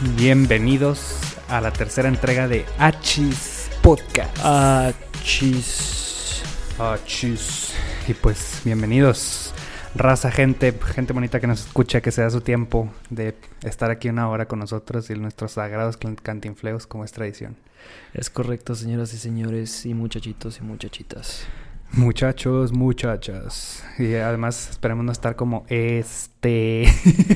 Bienvenidos a la tercera entrega de Achis Podcast. Achis. Achis. Y pues, bienvenidos. Raza, gente, gente bonita que nos escucha, que se da su tiempo de estar aquí una hora con nosotros y nuestros sagrados cantinfleos como es tradición. Es correcto, señoras y señores, y muchachitos y muchachitas. Muchachos, muchachas. Y además esperemos no estar como este.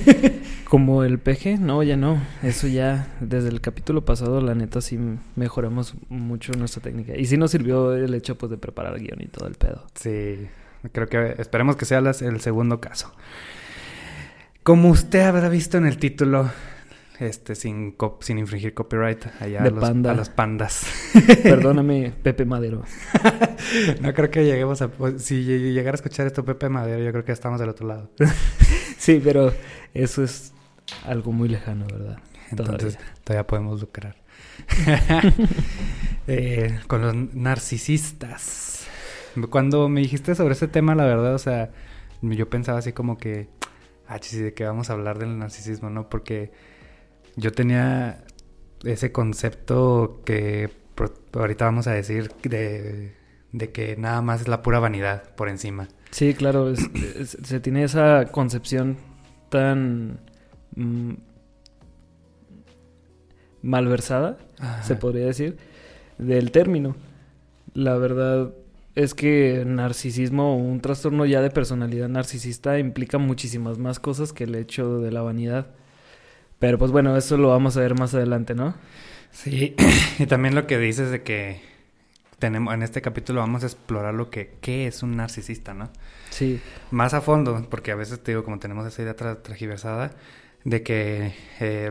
como el peje, no, ya no. Eso ya, desde el capítulo pasado, la neta sí mejoramos mucho nuestra técnica. Y sí nos sirvió el hecho pues de preparar el guion y todo el pedo. Sí, creo que esperemos que sea el segundo caso. Como usted habrá visto en el título, este, sin, sin infringir copyright allá a, los, a, los, pandas. Perdóname, Pepe Madero. no creo que lleguemos a... Pues, si llegara a escuchar esto Pepe Madero, yo creo que estamos del otro lado. sí, pero eso es algo muy lejano, ¿verdad? Entonces todavía, podemos lucrar. Eh, con los narcisistas. Cuando me dijiste sobre ese tema, la verdad, o sea, yo pensaba así como que... Ah, sí, de que vamos a hablar del narcisismo, ¿no? Porque yo tenía ese concepto que ahorita vamos a decir de, que nada más es la pura vanidad por encima. Sí, claro, se tiene esa concepción tan mm, malversada, se podría decir, del término. La verdad es que narcisismo o un trastorno ya de personalidad narcisista implica muchísimas más cosas que el hecho de la vanidad. Pero pues bueno, eso lo vamos a ver más adelante, ¿no? Sí, y también lo que dices de que tenemos en este capítulo vamos a explorar lo que qué es un narcisista, ¿no? Sí. Más a fondo, porque a veces te digo, como tenemos esa idea tragiversada, de que eh,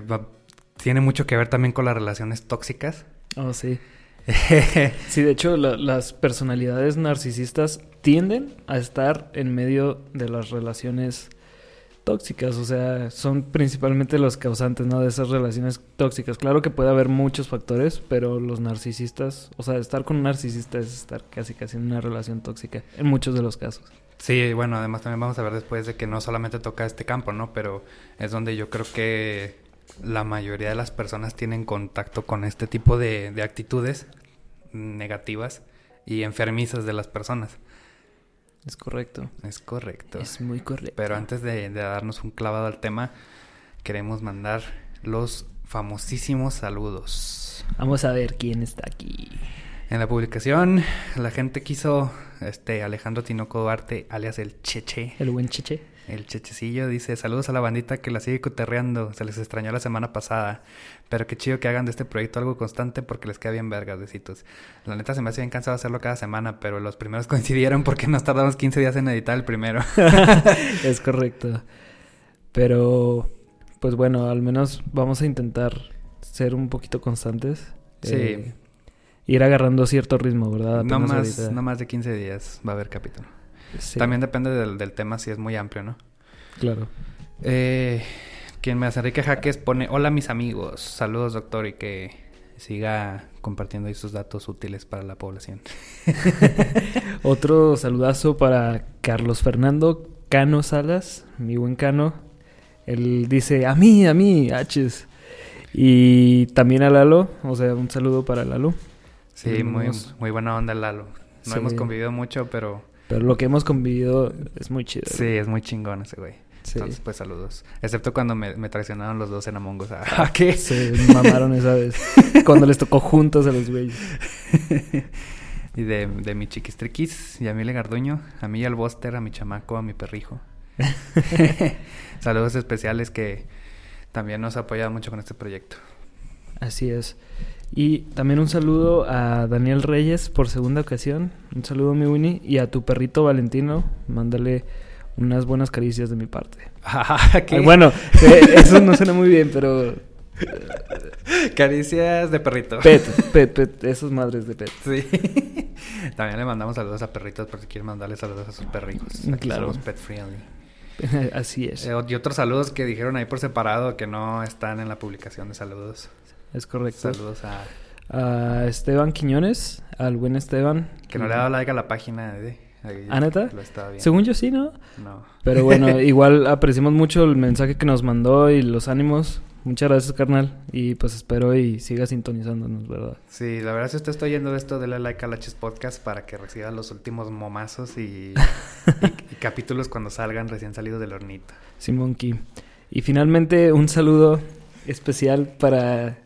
tiene mucho que ver también con las relaciones tóxicas. Oh, sí. sí, de hecho, las personalidades narcisistas tienden a estar en medio de las relaciones tóxicas, o sea, son principalmente los causantes. De esas relaciones tóxicas. Claro que puede haber muchos factores, pero los narcisistas, o sea, estar con un narcisista es estar casi casi en una relación tóxica, en muchos de los casos. Sí, bueno, además también vamos a ver después de que no solamente toca este campo, ¿no? Pero es donde yo creo que la mayoría de las personas tienen contacto con este tipo de, de actitudes negativas y enfermizas de las personas. Es correcto. Es correcto. Es muy correcto. Pero antes de, darnos un clavado al tema, queremos mandar los famosísimos saludos. Vamos a ver quién está aquí. En la publicación, la gente quiso, este, Alejandro Tinoco Duarte, alias el Cheche. El buen Cheche. El chechecillo dice, saludos a la bandita que la sigue coterreando, se les extrañó la semana pasada, pero qué chido que hagan de este proyecto algo constante porque les queda bien vergas, besitos. La neta se me hace bien cansado hacerlo cada semana, pero los primeros coincidieron porque nos tardamos 15 días en editar el primero. es correcto. Pero, pues bueno, al menos vamos a intentar ser un poquito constantes. Sí. Eh, ir agarrando cierto ritmo, ¿verdad? no más, no más de 15 días va a haber capítulo. También depende del, tema si es muy amplio, ¿no? Claro. Eh, quien me hace Enrique Jaques pone, hola mis amigos, saludos doctor y que siga compartiendo sus datos útiles para la población. Otro saludazo para Carlos Fernando Cano Salas, mi buen Cano. Él dice, a mí, a mí, H's. Y también a Lalo, o sea, un saludo para Lalo. Sí, muy, muy buena onda Lalo. No hemos convivido mucho, pero pero lo que hemos convivido es muy chido. Sí, es muy chingón ese güey. Sí. Entonces, pues saludos. Excepto cuando me, traicionaron los dos en Among Us. ¿A qué? Se mamaron esa vez. cuando les tocó juntos a los güeyes. y de, de mi chiquistriquis y a Mile Garduño, a mí al Buster, a mi chamaco, a mi perrijo. saludos especiales que también nos ha apoyado mucho con este proyecto. Así es. Y también un saludo a Daniel Reyes por segunda ocasión. Un saludo, mi Winnie. Y a tu perrito Valentino. Mándale unas buenas caricias de mi parte. Ah, bueno, eh, eso no suena muy bien, pero. Caricias de perrito. Pet, pet, pet. Esos madres de pet. Sí. También le mandamos saludos a perritos por si quieren mandarle saludos a sus perrijos. claro. Somos pet friendly. Así es. Eh, y otros saludos que dijeron ahí por separado que no están en la publicación de saludos es correcto. Saludos a... A Esteban Quiñones, al buen Esteban. Que no le ha dado like a la página de... ¿Ah, neta? Según yo sí, ¿no? No. Pero bueno, igual apreciamos mucho el mensaje que nos mandó y los ánimos. Muchas gracias, carnal. Y pues espero y siga sintonizándonos, ¿verdad? Sí, la verdad, si usted está oyendo esto, dele like a Laches Podcast para que reciba los últimos momazos y, y, capítulos cuando salgan recién salidos del hornito. Simón Kim. Y finalmente, un saludo especial para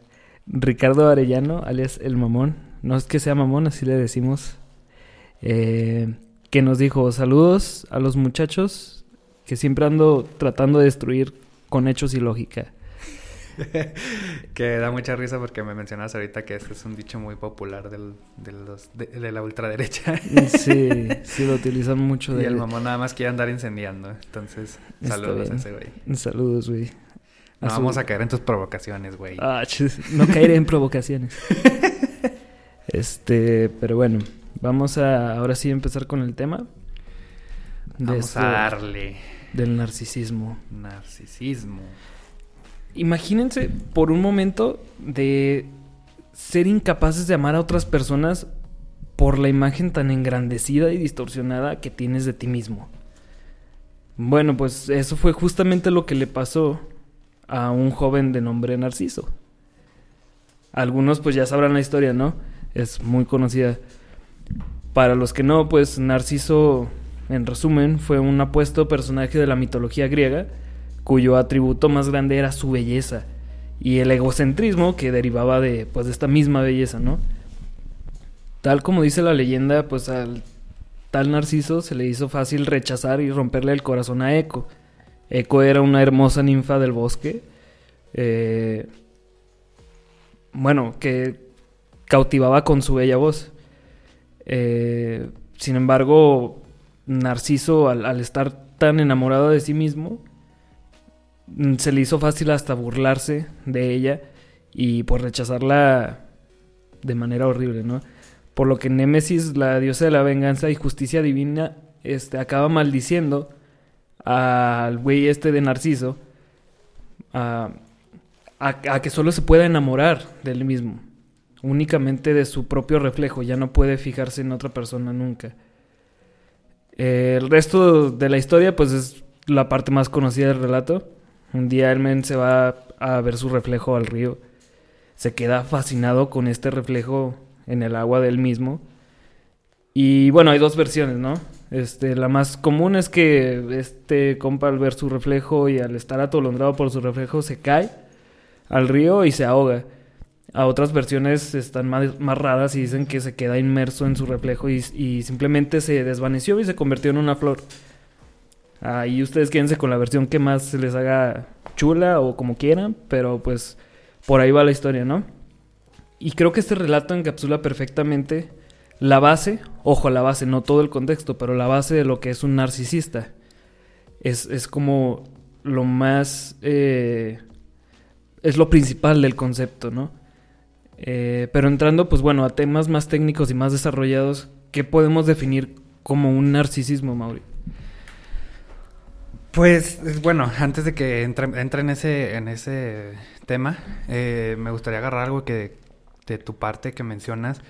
Ricardo Arellano, alias El Mamón. No es que sea mamón, así le decimos. Eh, que nos dijo saludos a los muchachos que siempre ando tratando de destruir con hechos y lógica. que da mucha risa porque me mencionas ahorita que ese es un dicho muy popular del, de, la ultraderecha. sí, sí, lo utilizan mucho. De... Y el mamón nada más quiere andar incendiando. Entonces, saludos a ese güey. Saludos, güey. No vamos a caer en tus provocaciones, güey. Ah, no caeré en provocaciones. este, pero bueno, vamos a ahora sí empezar con el tema. Vamos a darle. Del narcisismo. Narcisismo imagínense por un momento de ser incapaces de amar a otras personas por la imagen tan engrandecida y distorsionada que tienes de ti mismo. Bueno, pues eso fue justamente lo que le pasó a un joven de nombre Narciso. Algunos pues ya sabrán la historia, ¿no? Es muy conocida. Para los que no, pues Narciso, en resumen, fue un apuesto personaje de la mitología griega cuyo atributo más grande era su belleza y el egocentrismo que derivaba de pues de esta misma belleza, ¿no? Tal como dice la leyenda, pues al tal Narciso se le hizo fácil rechazar y romperle el corazón a Eco. Eco era una hermosa ninfa del bosque, eh, bueno, que cautivaba con su bella voz. Eh, sin embargo, Narciso, al estar tan enamorado de sí mismo, Mm, se le hizo fácil hasta burlarse de ella y por rechazarla de manera horrible, ¿no? Por lo que Némesis, la diosa de la venganza y justicia divina, este, acaba maldiciendo al güey este de Narciso a, a, que solo se pueda enamorar de él mismo, únicamente de su propio reflejo, ya no puede fijarse en otra persona nunca. el resto de la historia, pues es la parte más conocida del relato. Un día el men se va a ver su reflejo al río. Se queda fascinado con este reflejo en el agua del mismo. Y bueno, hay dos versiones, ¿no? Este, la más común es que este compa al ver su reflejo y al estar atolondrado por su reflejo se cae al río y se ahoga. A otras versiones están más, raras y dicen que se queda inmerso en su reflejo y, y simplemente se desvaneció y se convirtió en una flor. Ahí ustedes quédense con la versión que más se les haga chula o como quieran, pero pues por ahí va la historia, ¿no? Y creo que este relato encapsula perfectamente la base, ojo, la base, no todo el contexto, pero la base de lo que es un narcisista. Es, como lo más... Eh, es lo principal del concepto, ¿no? Eh, pero entrando, pues bueno, a temas más técnicos y más desarrollados, ¿qué podemos definir como un narcisismo, Mauri? Pues bueno, antes de que entre, en ese en ese tema, eh, me gustaría agarrar algo que de tu parte que mencionas,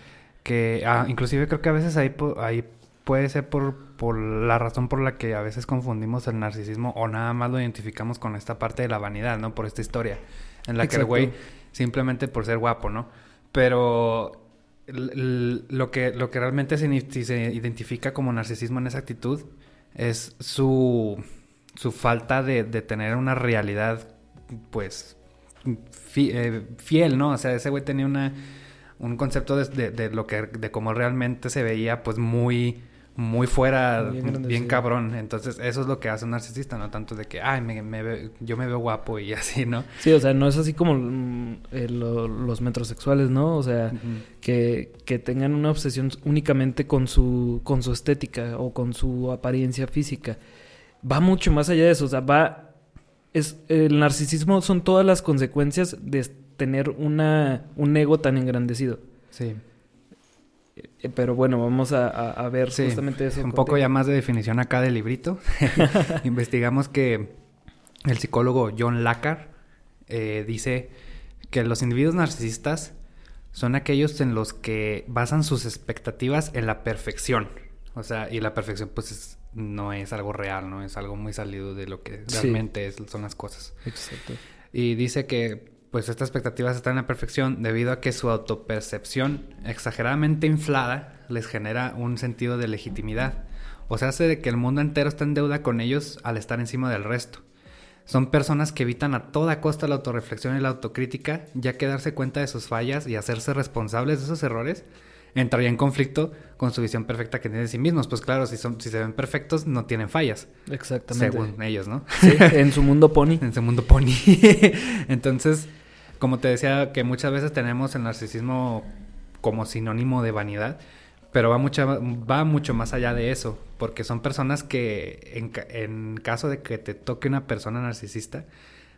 que ah, inclusive creo que a veces ahí, ahí puede ser por, por la razón por la que a veces confundimos el narcisismo o nada más lo identificamos con esta parte de la vanidad, ¿no? Por esta historia, en la que el güey simplemente por ser guapo, ¿no? Pero lo que, lo que realmente se, se identifica como narcisismo en esa actitud es su su falta de, de tener una realidad, pues, eh, fiel, ¿no? O sea, ese güey tenía una, un concepto de, de, lo que, de cómo realmente se veía, pues, muy, muy fuera, bien, cabrón. Entonces, eso es lo que hace un narcisista, ¿no? Tanto de que, ay, me, me yo me veo guapo y así, ¿no? Sí, o sea, no es así como mm, eh, los metrosexuales, ¿no? O sea, que, que tengan una obsesión únicamente con su, con su estética o con su apariencia física va mucho más allá de eso. O sea, va. Es, el narcisismo son todas las consecuencias de tener una, un ego tan engrandecido. Sí. Eh, pero bueno, vamos a, ver justamente eso. Un poco ya más de definición acá del librito. Investigamos que el psicólogo John Lacar eh, dice que los individuos narcisistas son aquellos en los que basan sus expectativas en la perfección. O sea, y la perfección pues es no es algo real, ¿no? Es algo muy salido de lo que realmente son las cosas. Exacto. Y dice que pues estas expectativas están en la perfección debido a que su autopercepción exageradamente inflada les genera un sentido de legitimidad. O sea, hace de que el mundo entero está en deuda con ellos al estar encima del resto. Son personas que evitan a toda costa la autorreflexión y la autocrítica, ya que darse cuenta de sus fallas y hacerse responsables de esos errores entraría en conflicto con su visión perfecta que tienen de sí mismos. Pues claro, si, son, si se ven perfectos, no tienen fallas. Exactamente. Según ellos, ¿no? Sí, en su mundo pony. en su mundo pony. Entonces, como te decía, que muchas veces tenemos el narcisismo como sinónimo de vanidad, pero va, mucho, va mucho más allá de eso, porque son personas que en, en caso de que te toque una persona narcisista,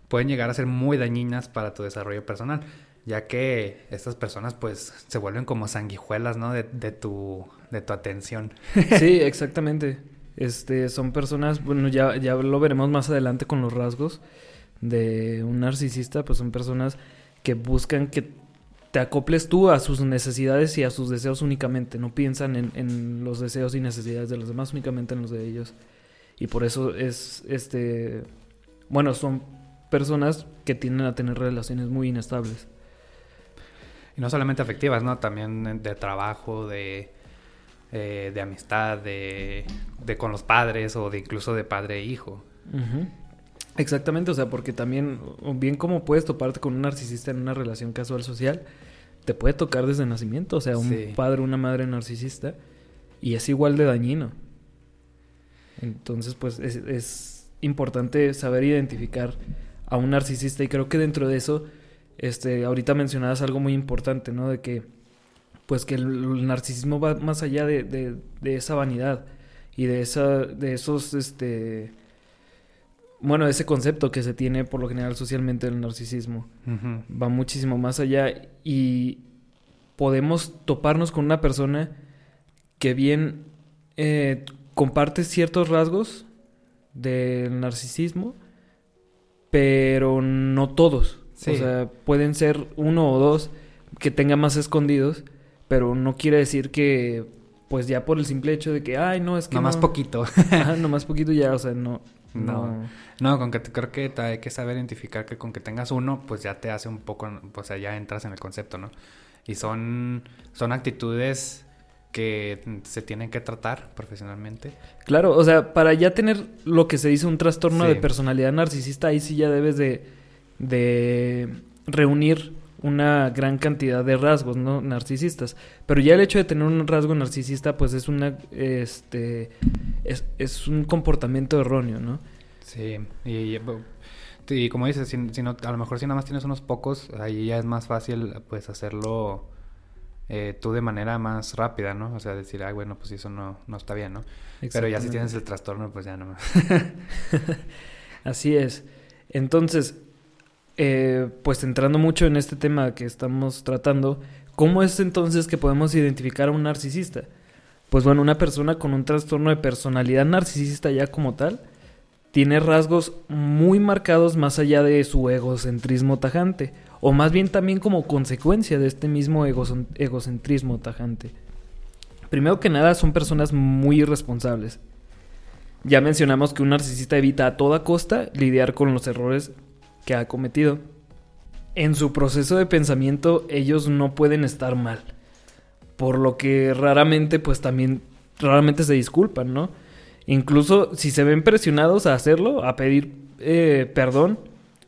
pueden llegar a ser muy dañinas para tu desarrollo personal ya que estas personas pues se vuelven como sanguijuelas, ¿no? De, de, tu, de tu atención. Sí, exactamente. Este, son personas, bueno, ya, ya lo veremos más adelante con los rasgos de un narcisista, pues son personas que buscan que te acoples tú a sus necesidades y a sus deseos únicamente, no piensan en, en los deseos y necesidades de los demás, únicamente en los de ellos. Y por eso es, este, bueno, son personas que tienden a tener relaciones muy inestables. Y no solamente afectivas, ¿no? También de trabajo, de, eh, de amistad, de, de, con los padres o de incluso de padre e hijo. Exactamente, o sea, porque también, bien como puedes toparte con un narcisista en una relación casual social, te puede tocar desde nacimiento, o sea, un sí. padre, una madre narcisista, y es igual de dañino. Entonces, pues es, es importante saber identificar a un narcisista y creo que dentro de eso este, ahorita mencionabas algo muy importante, ¿no? De que, pues que el, narcisismo va más allá de, de, de, esa vanidad y de esa, de esos, este, bueno, ese concepto que se tiene por lo general socialmente del narcisismo. Uh -huh. Va muchísimo más allá y podemos toparnos con una persona que bien eh, comparte ciertos rasgos del narcisismo, pero no todos. Sí. O sea, pueden ser uno o dos que tenga más escondidos, pero no quiere decir que, pues ya por el simple hecho de que, ay, no, es que. No, más poquito. Ajá, no más poquito ya, o sea, no. No, no, no con que creo que hay que saber identificar que con que tengas uno, pues ya te hace un poco, o sea, ya entras en el concepto, ¿no? Y son, son actitudes que se tienen que tratar profesionalmente. Claro, o sea, para ya tener lo que se dice un trastorno sí. de personalidad narcisista, ahí sí ya debes de de reunir una gran cantidad de rasgos no narcisistas. Pero ya el hecho de tener un rasgo narcisista pues es una este es, es un comportamiento erróneo no sí y, y como dices si, si, no, a lo mejor si nada más tienes unos pocos ahí ya es más fácil pues hacerlo eh, tú de manera más rápida no o sea decir ay bueno pues eso no no está bien no pero ya si tienes el trastorno pues ya no así es. Entonces eh, pues entrando mucho en este tema que estamos tratando, ¿cómo es entonces que podemos identificar a un narcisista? Pues bueno, una persona con un trastorno de personalidad narcisista ya como tal, tiene rasgos muy marcados más allá de su egocentrismo tajante, o más bien también como consecuencia de este mismo egocentrismo tajante. Primero que nada, son personas muy irresponsables. Ya mencionamos que un narcisista evita a toda costa lidiar con los errores que ha cometido. En su proceso de pensamiento ellos no pueden estar mal. Por lo que raramente pues también raramente se disculpan, ¿no? Incluso si se ven presionados a hacerlo, a pedir eh, perdón,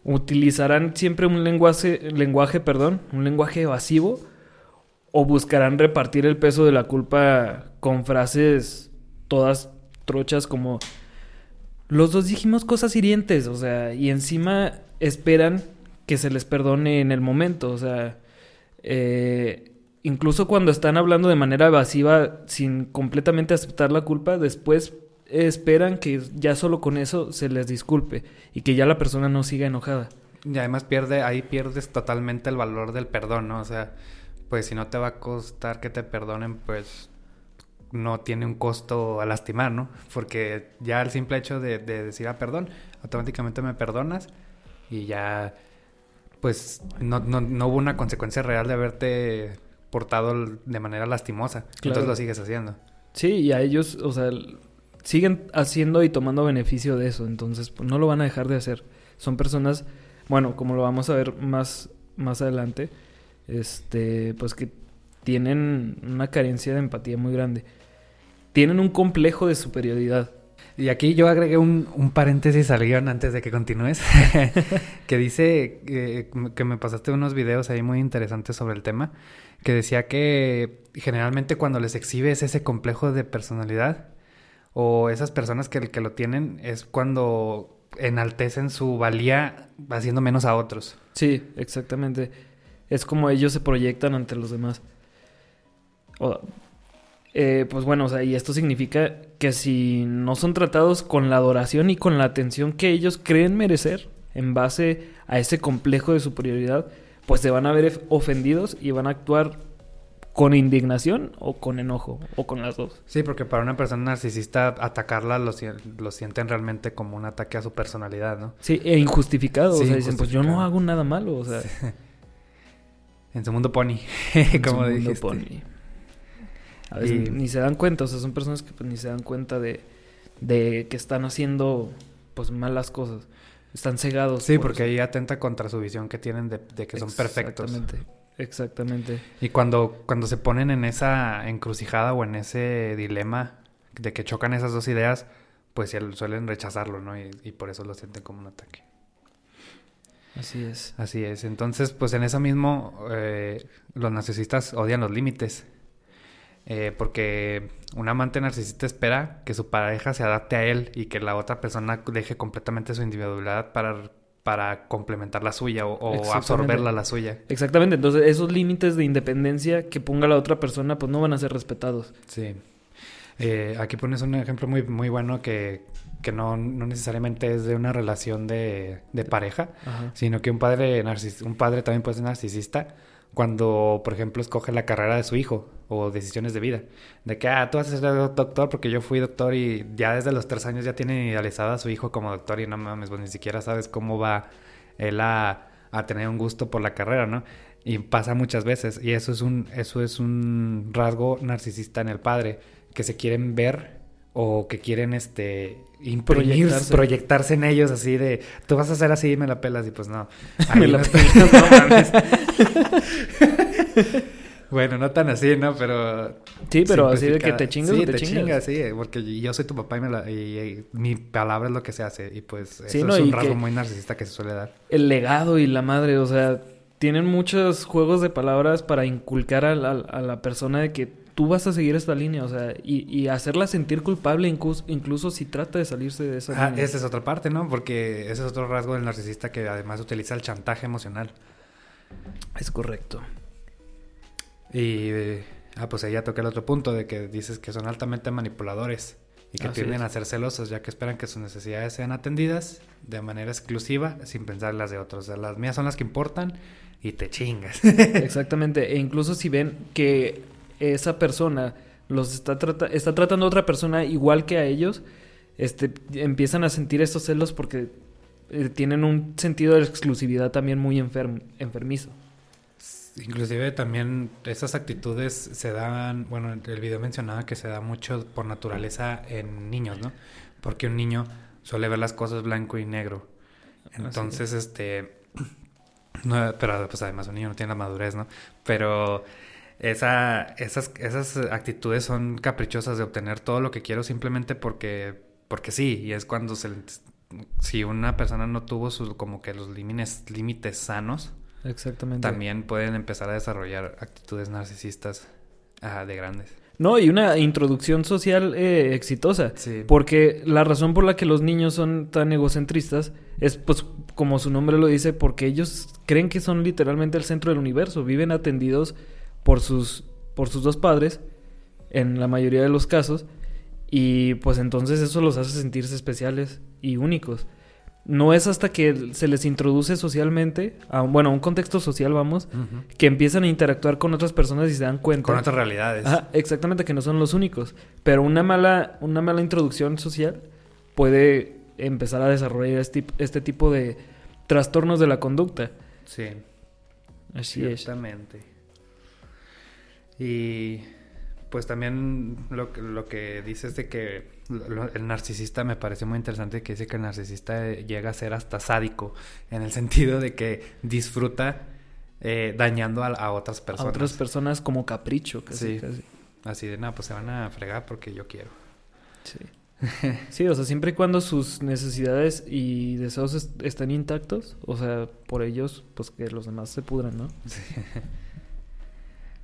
utilizarán siempre un lenguaje, lenguaje, perdón, un lenguaje evasivo o buscarán repartir el peso de la culpa con frases todas trochas como los dos dijimos cosas hirientes, o sea, y encima esperan que se les perdone en el momento, o sea, eh, incluso cuando están hablando de manera evasiva sin completamente aceptar la culpa, después esperan que ya solo con eso se les disculpe y que ya la persona no siga enojada. Y además pierde, ahí pierdes totalmente el valor del perdón, ¿no? O sea, pues si no te va a costar que te perdonen, pues no tiene un costo a lastimar, ¿no? Porque ya el simple hecho de, de decir, ah, perdón, automáticamente me perdonas y ya, pues, no, no, no, hubo una consecuencia real de haberte portado de manera lastimosa. Claro. Entonces lo sigues haciendo. Sí, y a ellos, o sea, siguen haciendo y tomando beneficio de eso. Entonces, pues, no lo van a dejar de hacer. Son personas bueno, como lo vamos a ver más, más adelante, este, pues que tienen una carencia de empatía muy grande. Tienen un complejo de superioridad. Y aquí yo agregué un, un paréntesis al guion antes de que continúes, que dice eh, que me pasaste unos videos ahí muy interesantes sobre el tema, que decía que generalmente cuando les exhibes ese complejo de personalidad o esas personas que, que lo tienen es cuando enaltecen su valía haciendo menos a otros. Sí, exactamente. Es como ellos se proyectan ante los demás. O, eh, pues bueno, o sea, y esto significa que si no son tratados con la adoración y con la atención que ellos creen merecer en base a ese complejo de superioridad, pues se van a ver ofendidos y van a actuar con indignación o con enojo o con las dos. Sí, porque para una persona narcisista atacarla lo, lo sienten realmente como un ataque a su personalidad, ¿no? Sí, e injustificado. o sea, dicen, pues yo no hago nada malo, o sea. En su mundo pony, como su Mundo pony. A veces ni se dan cuenta, o sea, son personas que pues, ni se dan cuenta de, de que están haciendo pues malas cosas. Están cegados. Sí, porque ahí atenta contra su visión que tienen de, que son perfectos. Exactamente, exactamente. Y cuando, cuando se ponen en esa encrucijada o en ese dilema de que chocan esas dos ideas, pues suelen rechazarlo, ¿no? Y, y por eso lo sienten como un ataque. Así es. Así es. Entonces, pues en eso mismo, eh, los narcisistas odian los límites. Eh, porque un amante narcisista espera que su pareja se adapte a él y que la otra persona deje completamente su individualidad para, para complementar la suya o, absorberla la suya. Exactamente, entonces esos límites de independencia que ponga la otra persona pues no van a ser respetados. Sí. Eh, aquí pones un ejemplo muy, muy bueno que, que no, no, necesariamente es de una relación de, de pareja, sino que un padre, un padre también puede ser narcisista cuando, por ejemplo, escoge la carrera de su hijo o decisiones de vida. De que, ah, tú vas a ser doctor porque yo fui doctor y ya desde los tres años ya tiene idealizada a su hijo como doctor y no mames, pues ni siquiera sabes cómo va él a, a tener un gusto por la carrera, ¿no? Y pasa muchas veces y eso es un, eso es un rasgo narcisista en el padre, que se quieren ver o que quieren este proyectarse. proyectarse. en ellos así de tú vas a hacer así y me la pelas y pues no. me la pelas, no mames. bueno, no tan así, ¿no? Pero Sí, pero así de que te chingas sí, te, chingas. sí, porque yo soy tu papá y, me la, y, mi palabra es lo que se hace y pues eso es un rasgo muy narcisista que se suele dar. El legado y la madre, o sea, tienen muchos juegos de palabras para inculcar a la persona de que tú vas a seguir esta línea, o sea, y, hacerla sentir culpable incluso, si trata de salirse de esa ah, Esa es otra parte, ¿no? Porque ese es otro rasgo del narcisista que además utiliza el chantaje emocional. Es correcto. Y, ah, pues ahí ya toqué el otro punto de que dices que son altamente manipuladores y que tienden a ser celosos, ya que esperan que sus necesidades sean atendidas de manera exclusiva sin pensar en las de otros. O sea, las mías son las que importan y te chingas. Exactamente. E incluso si ven que esa persona los está, está tratando a otra persona igual que a ellos, este, empiezan a sentir estos celos porque eh, tienen un sentido de exclusividad también muy enfermizo. Inclusive también esas actitudes se dan, bueno, el video mencionaba que se da mucho por naturaleza en niños, ¿no? Porque un niño suele ver las cosas blanco y negro. Entonces, este, no, pero pues además un niño no tiene la madurez, ¿no? Pero esa, esas, esas actitudes son caprichosas de obtener todo lo que quiero simplemente porque, porque sí, y es cuando se, si una persona no tuvo sus, como que los límites, límites sanos, Exactamente. también pueden empezar a desarrollar actitudes narcisistas de grandes. No, y una introducción social eh, exitosa. Sí. Porque la razón por la que los niños son tan egocentristas es, pues, como su nombre lo dice, porque ellos creen que son literalmente el centro del universo. Viven atendidos por sus, por sus dos padres, en la mayoría de los casos, y pues entonces eso los hace sentirse especiales y únicos. No es hasta que se les introduce socialmente, a, bueno, a un contexto social, vamos, que empiezan a interactuar con otras personas y se dan cuenta. Con otras realidades. exactamente, que no son los únicos. Pero una mala, una mala introducción social puede empezar a desarrollar este, este tipo de trastornos de la conducta. Sí. Así Exactamente. Y pues también lo, que- lo que dices de que lo- el narcisista me parece muy interesante que dice que el narcisista eh, llega a ser hasta sádico en el sentido de que disfruta eh, dañando a, a otras A personas. otras personas como capricho, casi, Sí. casi. Así de, no, pues se van a fregar porque yo quiero. Sí. Sí, o sea, siempre y cuando sus necesidades y deseos est- estén intactos, o sea, por ellos, pues que los demás se pudran, ¿no? Sí.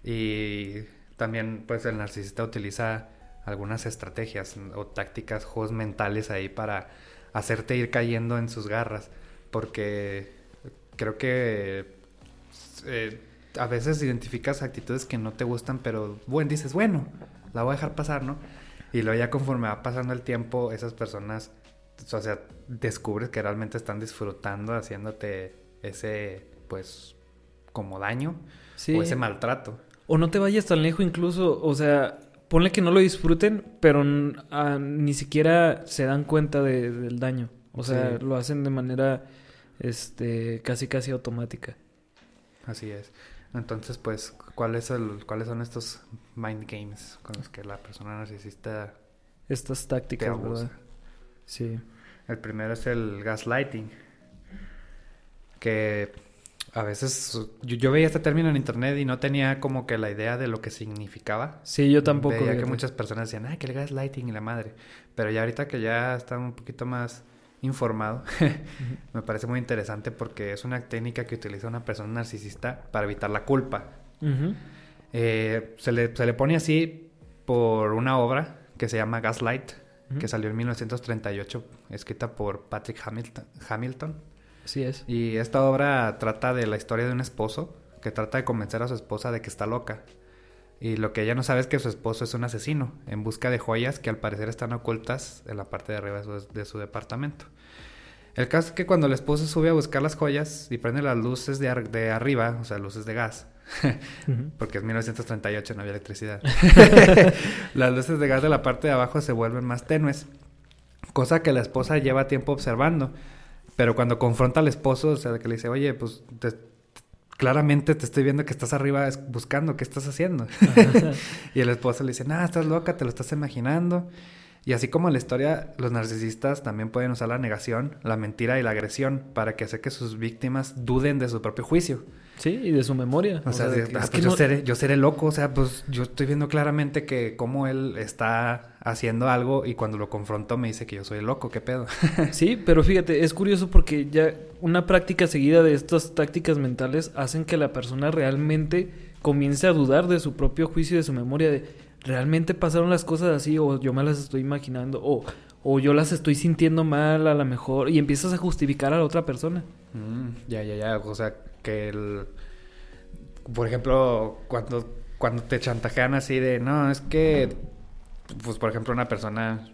Y también, pues, el narcisista utiliza algunas estrategias o tácticas, juegos mentales ahí para hacerte ir cayendo en sus garras. Porque creo que eh, a veces identificas actitudes que no te gustan, pero bueno, dices, bueno, la voy a dejar pasar, ¿no? Y luego ya conforme va pasando el tiempo, esas personas, o sea, descubres que realmente están disfrutando haciéndote ese, pues, como daño Sí. o ese maltrato. O no te vayas tan lejos incluso, o sea, ponle que no lo disfruten, pero ah, ni siquiera se dan cuenta de- del daño. O sea, Sí. lo hacen de manera este casi casi automática. Así es. Entonces, pues, ¿cuál es el, ¿cuáles son estos mind games con los que la persona narcisista Estas tácticas? ¿verdad? Sí. El primero es el gaslighting. Que a veces yo, yo veía este término en internet y no tenía como que la idea de lo que significaba. Sí, yo tampoco. Veía que muchas personas decían, ay, que el gaslighting y la madre. Pero ya ahorita que ya está un poquito más informado, me parece muy interesante porque es una técnica que utiliza una persona narcisista para evitar la culpa. Eh, se, le, se le pone así por una obra que se llama Gaslight, que salió en 1938, escrita por Patrick Hamilton. Hamilton. Así es. Y esta obra trata de la historia de un esposo que trata de convencer a su esposa de que está loca. Y lo que ella no sabe es que su esposo es un asesino en busca de joyas que al parecer están ocultas en la parte de arriba de su, de su departamento. El caso es que cuando el esposo sube a buscar las joyas y prende las luces de, ar- de arriba, o sea, luces de gas, porque es 1938, no había electricidad. Las luces de gas de la parte de abajo se vuelven más tenues, cosa que la esposa lleva tiempo observando. Pero cuando confronta al esposo, o sea, que le dice, oye, pues te- claramente te estoy viendo que estás arriba buscando, ¿qué estás haciendo? y el esposo le dice, nada, estás loca, te lo estás imaginando. Y así como en la historia, los narcisistas también pueden usar la negación, la mentira y la agresión para que hacer que sus víctimas duden de su propio juicio. Sí, y de su memoria. O, sea, que- ah, es pues que yo, no- seré, yo seré loco, o sea, pues yo estoy viendo claramente que cómo él está haciendo algo y cuando lo confronto me dice que yo soy loco, ¿qué pedo? Sí, pero fíjate, es curioso porque ya una práctica seguida de estas tácticas mentales hacen que la persona realmente comience a dudar de su propio juicio y de su memoria de realmente pasaron las cosas así o yo me las estoy imaginando o, o yo las estoy sintiendo mal a lo mejor y empiezas a justificar a la otra persona. Mm, ya, ya, ya, o sea, que el... Por ejemplo, cuando, cuando te chantajean así de, no, es que, pues por ejemplo, una persona,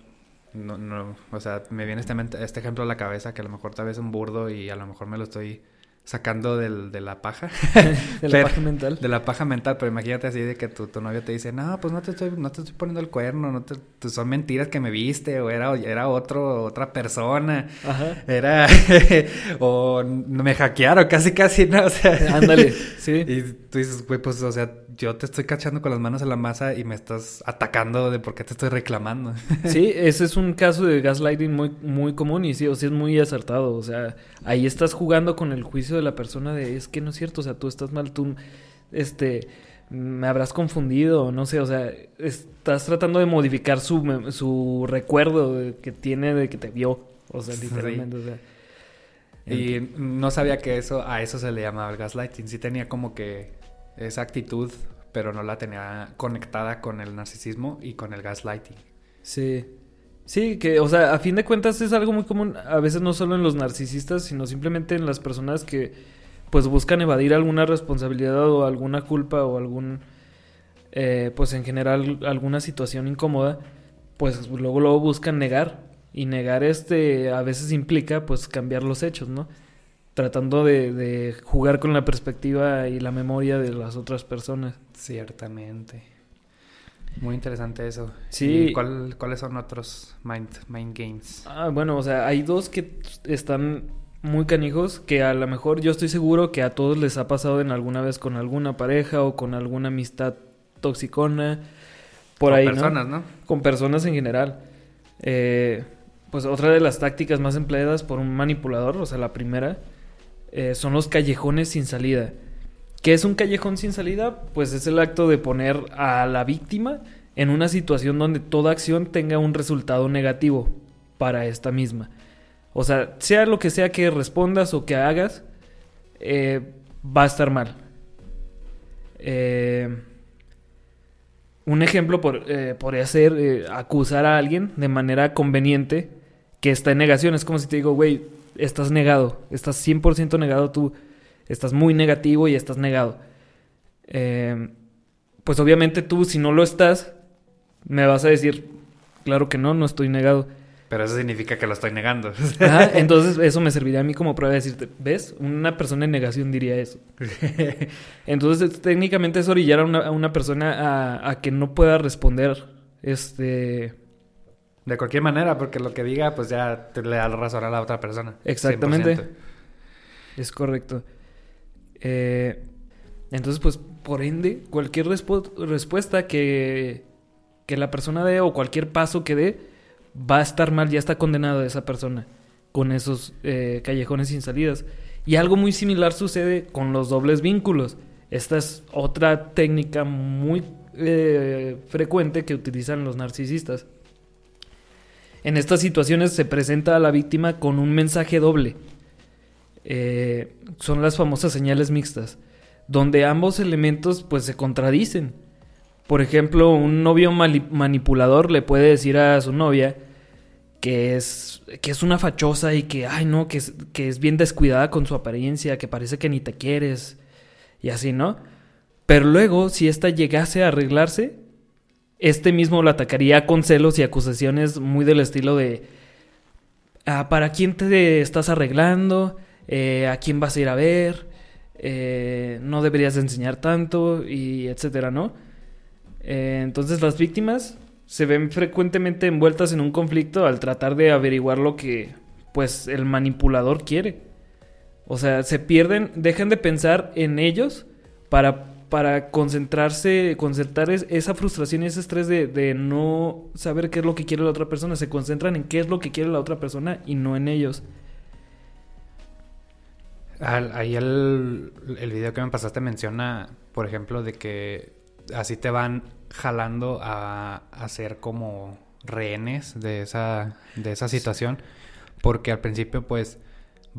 no, no, o sea, me viene este, este ejemplo a la cabeza que a lo mejor tal vez es un burdo y a lo mejor me lo estoy sacando del, de la paja. De la paja mental. De la paja mental, pero imagínate así de que tu, tu novio te dice, no, pues no te estoy, no te estoy poniendo el cuerno, no te, te- son mentiras que me viste, o era, era otro, otra persona, Ajá. era, o me hackearon, casi casi, ¿no? O sea, Ándale, sí. Y tú dices, güey, pues, o sea, yo te estoy cachando con las manos en la masa y me estás atacando de por qué te estoy reclamando. Sí, ese es un caso de gaslighting muy, muy común y sí, o sea, es muy acertado. O sea, ahí estás jugando con el juicio de la persona de es que no es cierto, o sea, tú estás mal, tú, este, me habrás confundido, no sé, o sea, estás tratando de modificar su, su recuerdo que tiene de que te vio, o sea, Sí. literalmente, o sea. Y no sabía que eso, a eso se le llamaba el gaslighting. Sí tenía como que esa actitud, pero no la tenía conectada con el narcisismo y con el gaslighting. Sí. Sí, que, o sea, a fin de cuentas es algo muy común, a veces no solo en los narcisistas, sino simplemente en las personas que, pues, buscan evadir alguna responsabilidad o alguna culpa o algún, eh, pues, en general, alguna situación incómoda, pues, luego, luego buscan negar. Y negar este, a veces implica, pues, cambiar los hechos, ¿no? Tratando de, de jugar con la perspectiva y la memoria de las otras personas. Ciertamente. Muy interesante eso. Sí. ¿Y cuál- ¿Cuáles son otros mind, mind games? Ah, bueno, o sea, hay dos que están muy canijos que a lo mejor yo estoy seguro que a todos les ha pasado en alguna vez con alguna pareja o con alguna amistad toxicona por Con ahí, personas, ¿no? ¿no? Con personas en general. Eh, pues otra de las tácticas más empleadas por un manipulador, o sea, la primera, eh, son los callejones sin salida. ¿Qué es un callejón sin salida? Pues es el acto de poner a la víctima en una situación donde toda acción tenga un resultado negativo para esta misma. O sea, sea lo que sea que respondas o que hagas, eh, va a estar mal. Eh, un ejemplo por- eh, podría ser acusar a alguien de manera conveniente que está en negación. Es como si te digo, güey, estás negado, estás 100% negado tú, estás muy negativo y estás negado. Eh, pues obviamente tú, si no lo estás, me vas a decir, claro que no, no estoy negado. Pero eso significa que lo estoy negando. Ajá, entonces eso me serviría a mí como prueba de decirte, ¿ves? Una persona en negación diría eso. Entonces técnicamente es orillar a una, a una persona a, a que no pueda responder este De cualquier manera, porque lo que diga, pues ya te le da la razón a la otra persona. Exactamente. 100%. Es correcto. Eh, entonces, pues, por ende, cualquier respu- respuesta que, que la persona dé o cualquier paso que dé va a estar mal, ya está condenado esa persona con esos eh, callejones sin salidas. Y algo muy similar sucede con los dobles vínculos. Esta es otra técnica muy eh, frecuente que utilizan los narcisistas. En estas situaciones se presenta a la víctima con un mensaje doble. Eh, son las famosas señales mixtas, donde ambos elementos pues se contradicen. Por ejemplo, un novio manipulador le puede decir a su novia que es, que es una fachosa y que, ay no, que es, que es bien descuidada con su apariencia, que parece que ni te quieres y así, ¿no? Pero luego, si ésta llegase a arreglarse, este mismo la atacaría con celos y acusaciones muy del estilo de, ah, ¿para quién te estás arreglando? Eh, ¿A quién vas a ir a ver? Eh, no deberías de enseñar tanto y etcétera, ¿no? Eh, entonces las víctimas se ven frecuentemente envueltas en un conflicto al tratar de averiguar lo que pues el manipulador quiere. O sea, se pierden, dejan de pensar en ellos para, para concentrarse, concentrar es- esa frustración y ese estrés de, de no saber qué es lo que quiere la otra persona. Se concentran en qué es lo que quiere la otra persona y no en ellos. Al- ahí el, el video que me pasaste menciona, por ejemplo, de que así te van jalando a, a ser como rehenes de esa, de esa situación. Porque al principio, pues,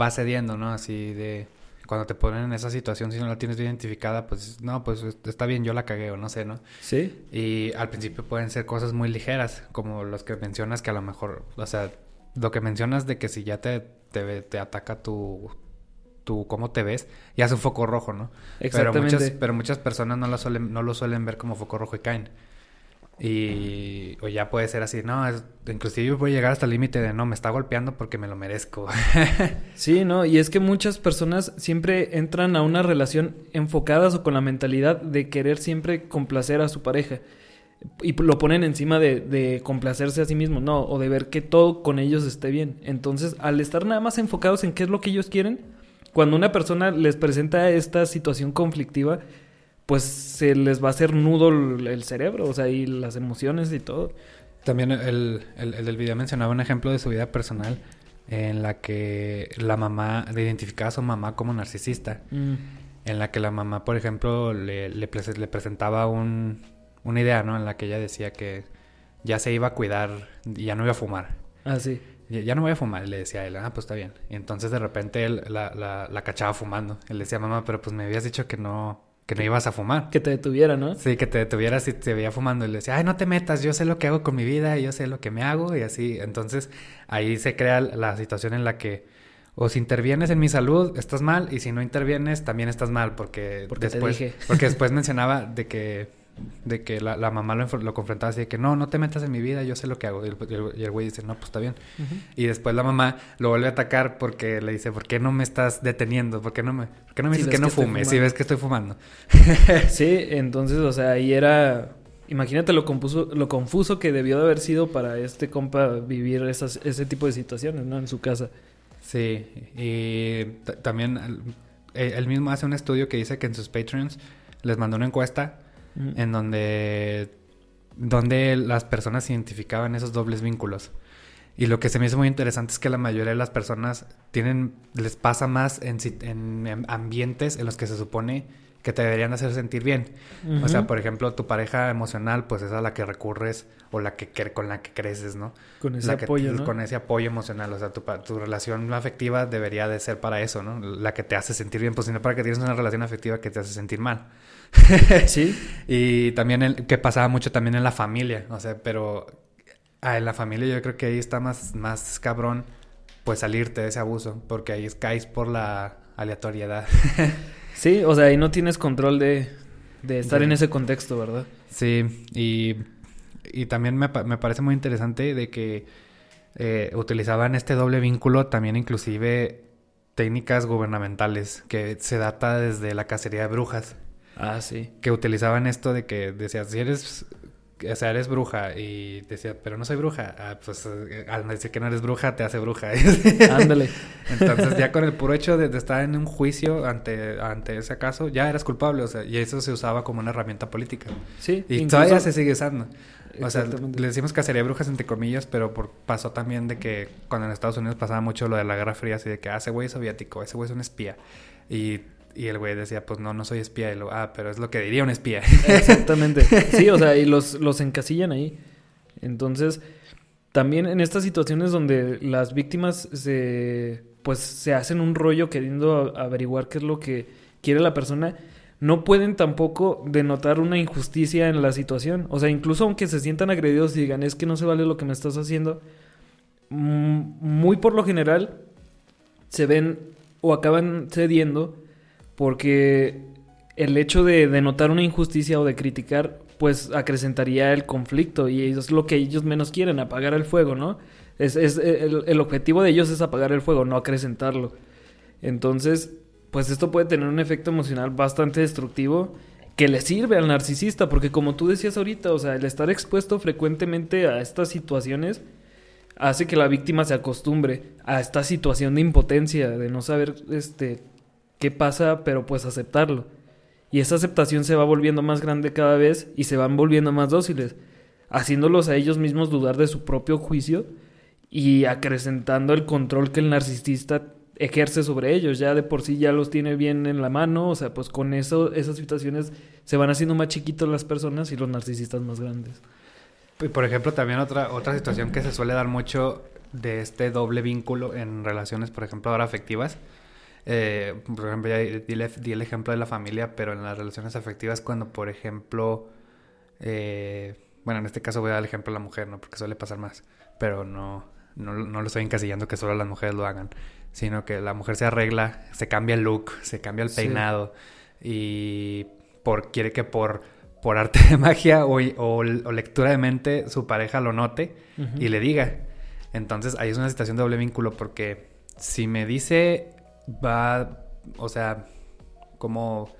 va cediendo, ¿no? Así de... Cuando te ponen en esa situación, si no la tienes bien identificada, pues, no, pues está bien, yo la cagué o no sé, ¿no? Sí. Y al principio pueden ser cosas muy ligeras, como los que mencionas que a lo mejor, o sea, lo que mencionas de que si ya te, te, te ataca tu, tu cómo te ves, ya es un foco rojo, ¿no? Pero Exactamente. muchas, pero muchas personas no lo suelen, no lo suelen ver como foco rojo y caen. Y o ya puede ser así, no, es- inclusive puede llegar hasta el límite de no, me está golpeando porque me lo merezco. Sí, ¿no? Y es que muchas personas siempre entran a una relación enfocadas o con la mentalidad de querer siempre complacer a su pareja. Y lo ponen encima de, de complacerse a sí mismos, no, o de ver que todo con ellos esté bien. Entonces, al estar nada más enfocados en qué es lo que ellos quieren, cuando una persona les presenta esta situación conflictiva, pues se les va a hacer nudo el, cerebro, o sea, y las emociones y todo. También el, el, el del video mencionaba un ejemplo de su vida personal en la que la mamá identificaba a su mamá como narcisista. Mm, En la que la mamá, por ejemplo, le, le, prese- le presentaba un, una idea, ¿no? En la que ella decía que ya se iba a cuidar y ya no iba a fumar. Ah, sí. Ya, ya no voy a fumar, le decía a él. Ah, pues está bien. Y entonces de repente él la, la, la cachaba fumando. Él decía, mamá, pero pues me habías dicho que no, que no ibas a fumar. Que te detuviera, ¿no? Sí, que te detuvieras si te veía fumando. Y le decía, ay, no te metas, yo sé lo que hago con mi vida, yo sé lo que me hago, y así. Entonces, ahí se crea la situación en la que o si intervienes en mi salud, estás mal, y si no intervienes, también estás mal, porque, Porque te después, dije. porque después mencionaba de que de que la, la mamá lo, lo confrontaba así de que no, no te metas en mi vida, yo sé lo que hago. Y el, y güey dice, no, pues está bien. Y después la mamá lo vuelve a atacar porque le dice, ¿por qué no me estás deteniendo? ¿Por qué no me, por qué no me Si dices que no que fumes? Si ves que estoy fumando. Sí, entonces, o sea, ahí era. Imagínate lo, compuso, lo confuso que debió de haber sido para este compa vivir esas, ese tipo de situaciones, ¿no? En su casa. Sí, y también él, él mismo hace un estudio que dice que en sus Patreons les mandó una encuesta En donde donde las personas identificaban esos dobles vínculos. Y lo que se me hizo muy interesante es que la mayoría de las personas tienen, les pasa más en, en ambientes en los que se supone que te deberían hacer sentir bien. O sea, por ejemplo, tu pareja emocional, pues es a la que recurres o la que con la que creces, ¿no? Con ese apoyo, ¿no? Con ese apoyo emocional. O sea, tu, tu, relación afectiva debería de ser para eso, ¿no? La que te hace sentir bien, pues no para que tienes una relación afectiva que te hace sentir mal. sí. y también el, que pasaba mucho también en la familia, o sea, pero ah, en la familia yo creo que ahí está más, más cabrón, pues salirte de ese abuso, porque ahí caes por la aleatoriedad. Sí, o sea, ahí no tienes control de, de estar en ese contexto, ¿verdad? Sí, y, y también me, me, parece muy interesante de que eh, utilizaban este doble vínculo también inclusive técnicas gubernamentales que se data desde la cacería de brujas. Ah, sí. Que utilizaban esto de que decías, si eres o sea, eres bruja. Y decía, pero no soy bruja. Ah, pues eh, al decir que no eres bruja, te hace bruja. Ándale. Entonces, ya con el puro hecho de, estar en un juicio ante, ante ese caso, ya eras culpable. O sea, y eso se usaba como una herramienta política. Sí. Y todavía se sigue usando. O sea, le decimos cacería brujas entre comillas, pero por, pasó también de que cuando en Estados Unidos pasaba mucho lo de la Guerra Fría, así de que, ah, ese güey es soviético, ese güey es un espía. Y y el güey decía, pues no, no soy espía. Y lo, ah, pero es lo que diría un espía. Exactamente. Sí, o sea, y los, los encasillan ahí. Entonces, también en estas situaciones donde las víctimas se, pues, se hacen un rollo queriendo averiguar qué es lo que quiere la persona, no pueden tampoco denotar una injusticia en la situación. O sea, incluso aunque se sientan agredidos y digan, es que no se vale lo que me estás haciendo, mm, muy por lo general se ven o acaban cediendo porque el hecho de, notar una injusticia o de criticar, pues acrecentaría el conflicto y es lo que ellos menos quieren, apagar el fuego, ¿no? Es, es el, el, objetivo de ellos es apagar el fuego, no acrecentarlo. Entonces, pues esto puede tener un efecto emocional bastante destructivo que le sirve al narcisista, porque como tú decías ahorita, o sea, el estar expuesto frecuentemente a estas situaciones hace que la víctima se acostumbre a esta situación de impotencia, de no saber este qué pasa, pero pues aceptarlo. Y esa aceptación se va volviendo más grande cada vez y se van volviendo más dóciles, haciéndolos a ellos mismos dudar de su propio juicio y acrecentando el control que el narcisista ejerce sobre ellos. Ya de por sí ya los tiene bien en la mano, o sea, pues con eso esas situaciones se van haciendo más chiquitos las personas y los narcisistas más grandes. Y por ejemplo, también otra otra situación que se suele dar mucho de este doble vínculo en relaciones, por ejemplo, ahora afectivas, eh, por ejemplo, ya di, el ejemplo de la familia, pero en las relaciones afectivas, cuando, por ejemplo, eh, bueno, en este caso voy a dar el ejemplo de la mujer, ¿no? Porque suele pasar más, pero no, no, no lo estoy encasillando que solo las mujeres lo hagan, sino que la mujer se arregla, se cambia el look, se cambia el peinado y por, quiere que por, por arte de magia o, o, lectura de mente su pareja lo note y le diga. Entonces ahí es una situación de doble vínculo porque si me dice va, o sea, como,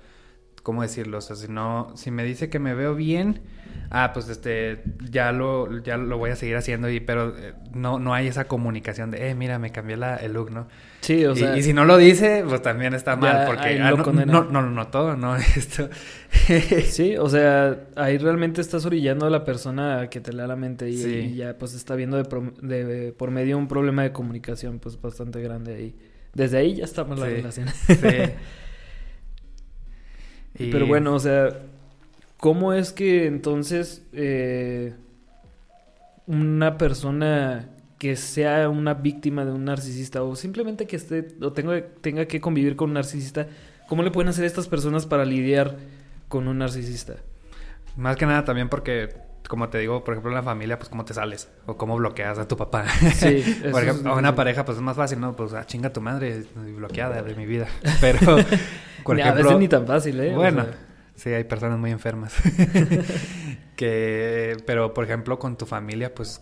¿cómo decirlo? O sea, si no, si me dice que me veo bien, ah, pues este, ya lo, ya lo voy a seguir haciendo, y, pero eh, no, no hay esa comunicación de, eh, mira, me cambié la, el look, ¿no? Sí, o sea. Y si no lo dice, pues también está mal, porque ah, no, no, no, no, todo, ¿no? Esto. sí, o sea, ahí realmente estás orillando a la persona que te lea la mente y, ya pues está viendo de, de, por medio un problema de comunicación, pues bastante grande ahí. Desde ahí ya estamos la relación. Sí. Pero bueno, o sea, ¿cómo es que entonces eh, una persona que sea una víctima de un narcisista o simplemente que esté o tenga, tenga que convivir con un narcisista, ¿cómo le pueden hacer estas personas para lidiar con un narcisista? Más que nada también porque como te digo, por ejemplo, en la familia, pues cómo te sales o cómo bloqueas a tu papá. Sí. por ejemplo, a una pareja, pues es más fácil, ¿no? Pues ah, chinga tu madre, bloqueada de mi vida. Pero, por ejemplo, a veces ni tan fácil, ¿eh? Bueno, sí, hay personas muy enfermas. que, pero, por ejemplo, con tu familia, pues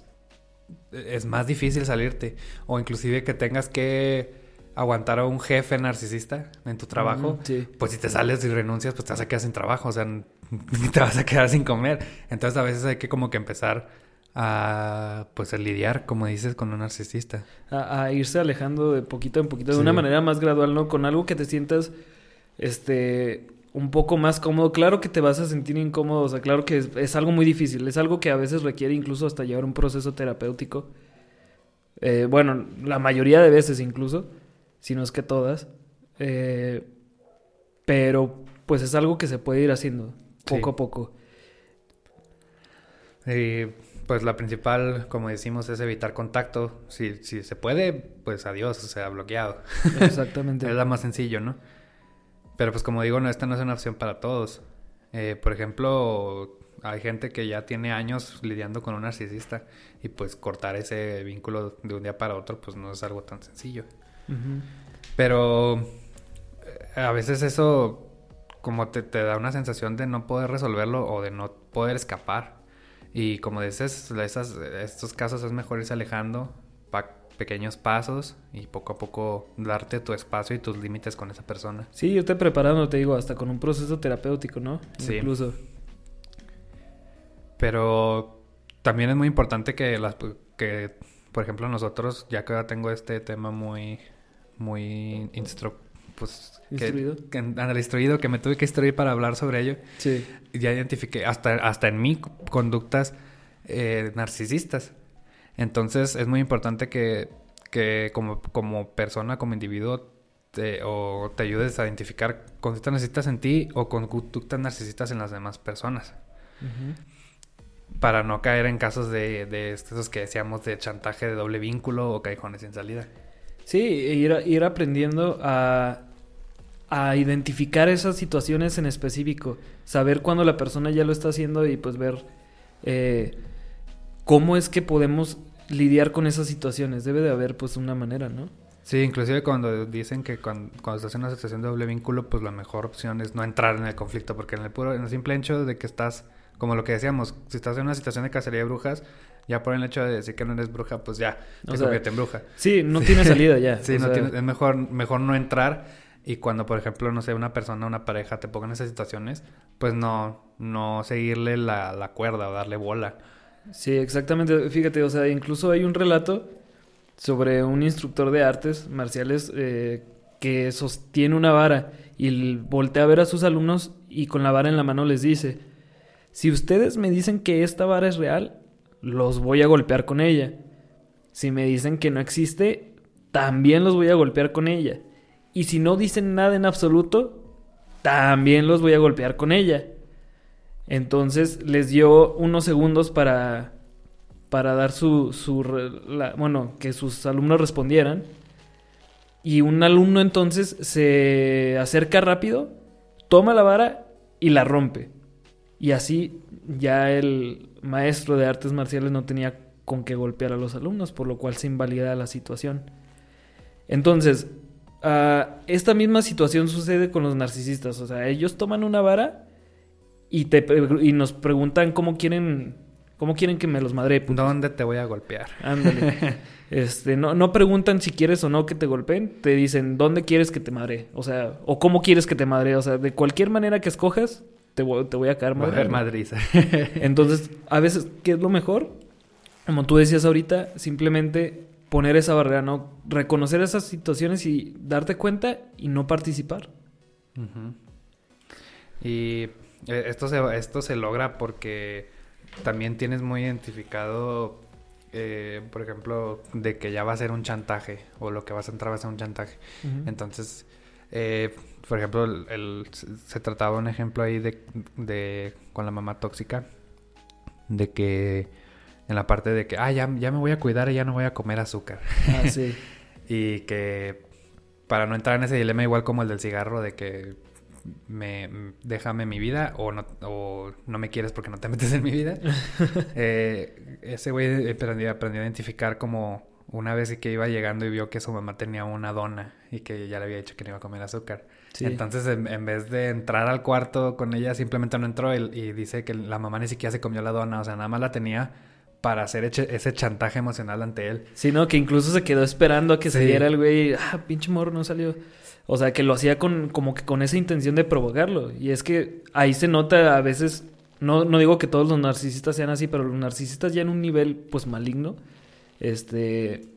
es más difícil salirte. O inclusive que tengas que aguantar a un jefe narcisista en tu trabajo, pues si te sales y renuncias, pues te vas a quedar sin trabajo, o sea, te vas a quedar sin comer. Entonces a veces hay que como que empezar a pues a lidiar, como dices, con un narcisista. A, irse alejando de poquito en poquito, de una manera más gradual, ¿no? Con algo que te sientas este un poco más cómodo. Claro que te vas a sentir incómodo, o sea, claro que es, algo muy difícil, es algo que a veces requiere incluso hasta llevar un proceso terapéutico. Eh, bueno, la mayoría de veces incluso, si no es que todas. Eh, pero pues es algo que se puede ir haciendo poco a poco. Y pues la principal, como decimos, es evitar contacto. Si, si se puede, pues adiós, o sea, bloqueado. Exactamente. es la más sencillo, ¿no? Pero pues como digo, no, esta no es una opción para todos. Eh, por ejemplo, hay gente que ya tiene años lidiando con un narcisista y pues cortar ese vínculo de un día para otro pues no es algo tan sencillo. Pero eh, a veces eso como te, te, da una sensación de no poder resolverlo o de no poder escapar. Y como dices, esas, estos casos es mejor irse alejando, pequeños pasos y poco a poco darte tu espacio y tus límites con esa persona. Sí, yo te preparando, te digo, hasta con un proceso terapéutico, ¿no? Sí. Incluso. Pero también es muy importante que las que por ejemplo nosotros ya que ahora tengo este tema muy muy instru pues instruido. que, instruido que me tuve que instruir para hablar sobre ello. Sí. Ya identifiqué hasta hasta en mí conductas eh, narcisistas. Entonces es muy importante que, que como, como persona, como individuo, te, o te ayudes a identificar conductas narcisistas en ti o conductas narcisistas en las demás personas. Para no caer en casos de, de estos que decíamos de chantaje de doble vínculo o callejones sin salida. Sí, e ir, ir aprendiendo a, a identificar esas situaciones en específico. Saber cuándo la persona ya lo está haciendo y pues ver eh, cómo es que podemos lidiar con esas situaciones. Debe de haber pues una manera, ¿no? Sí, inclusive cuando dicen que cuando, estás en una situación de doble vínculo, pues la mejor opción es no entrar en el conflicto, porque en el puro, en el simple hecho de que estás, como lo que decíamos, si estás en una situación de cacería de brujas, ya por el hecho de decir que no eres bruja, pues ya te convierte en bruja. Sí, no tiene salida ya. sí, no tiene, es mejor, mejor no entrar y cuando, por ejemplo, no sé, una persona, una pareja te ponga en esas situaciones, pues no, no seguirle la, la cuerda o darle bola. Sí, exactamente. Fíjate, o sea, incluso hay un relato sobre un instructor de artes marciales eh, que sostiene una vara y voltea a ver a sus alumnos y con la vara en la mano les dice, si ustedes me dicen que esta vara es real, los voy a golpear con ella. Si me dicen que no existe, también los voy a golpear con ella. Y si no dicen nada en absoluto, también los voy a golpear con ella. Entonces les dio unos segundos para, para dar su, su bueno, que sus alumnos respondieran. Y un alumno entonces se acerca rápido, toma la vara y la rompe. Y así ya el maestro de artes marciales no tenía con qué golpear a los alumnos, por lo cual se invalida la situación. Entonces, ah, esta misma situación sucede con los narcisistas. O sea, ellos toman una vara y, te, y nos preguntan cómo quieren cómo quieren que me los madre. ¿Dónde te voy a golpear? Ándale. este, no, no preguntan si quieres o no que te golpeen, te dicen dónde quieres que te madre, o sea, o cómo quieres que te madre, o sea, de cualquier manera que escojas, te voy, te voy a caer madre. madriza. Entonces, a veces, ¿qué es lo mejor? Como tú decías ahorita, simplemente poner esa barrera, ¿no? Reconocer esas situaciones y darte cuenta y no participar. Y eh, esto se, esto se logra porque también tienes muy identificado, eh, por ejemplo, de que ya va a ser un chantaje o lo que vas a entrar va a ser un chantaje. Entonces, eh, por ejemplo, el, se trataba un ejemplo ahí de, de, con la mamá tóxica, de que en la parte de que, ah, ya, ya me voy a cuidar y ya no voy a comer azúcar. Ah, sí. y que para no entrar en ese dilema igual como el del cigarro, de que me, déjame mi vida o no, o no me quieres porque no te metes en mi vida. Eh, ese güey aprendió, aprendió a identificar como una vez que iba llegando y vio que su mamá tenía una dona y que ya le había dicho que no iba a comer azúcar. Entonces, en, vez de entrar al cuarto con ella, simplemente no entró y, dice que la mamá ni siquiera se comió la dona, o sea, nada más la tenía para hacer ese chantaje emocional ante él. Sí, no, que incluso se quedó esperando a que se diera el güey. Ah, pinche morro, no salió. O sea, que lo hacía con, como que con esa intención de provocarlo. Y es que ahí se nota a veces, no, no digo que todos los narcisistas sean así, pero los narcisistas ya en un nivel, pues, maligno, este,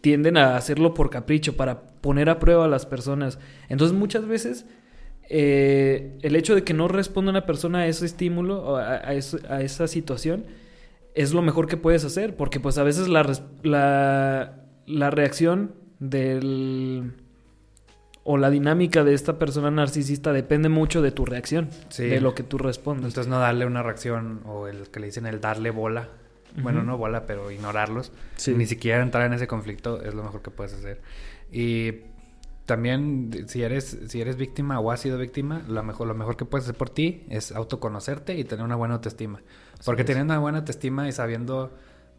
tienden a hacerlo por capricho, para poner a prueba a las personas. Entonces, muchas veces eh, el hecho de que no responda una persona a ese estímulo o a, a esa situación es lo mejor que puedes hacer, porque pues a veces la, la, la reacción del o la dinámica de esta persona narcisista depende mucho de tu reacción, de lo que tú respondes. Entonces no darle una reacción o el que le dicen el darle bola, bueno, no bola, pero ignorarlos, ni siquiera entrar en ese conflicto es lo mejor que puedes hacer. Y también si eres si eres víctima o has sido víctima, lo mejor lo mejor que puedes hacer por ti es autoconocerte y tener una buena autoestima. Porque teniendo una buena autoestima y sabiendo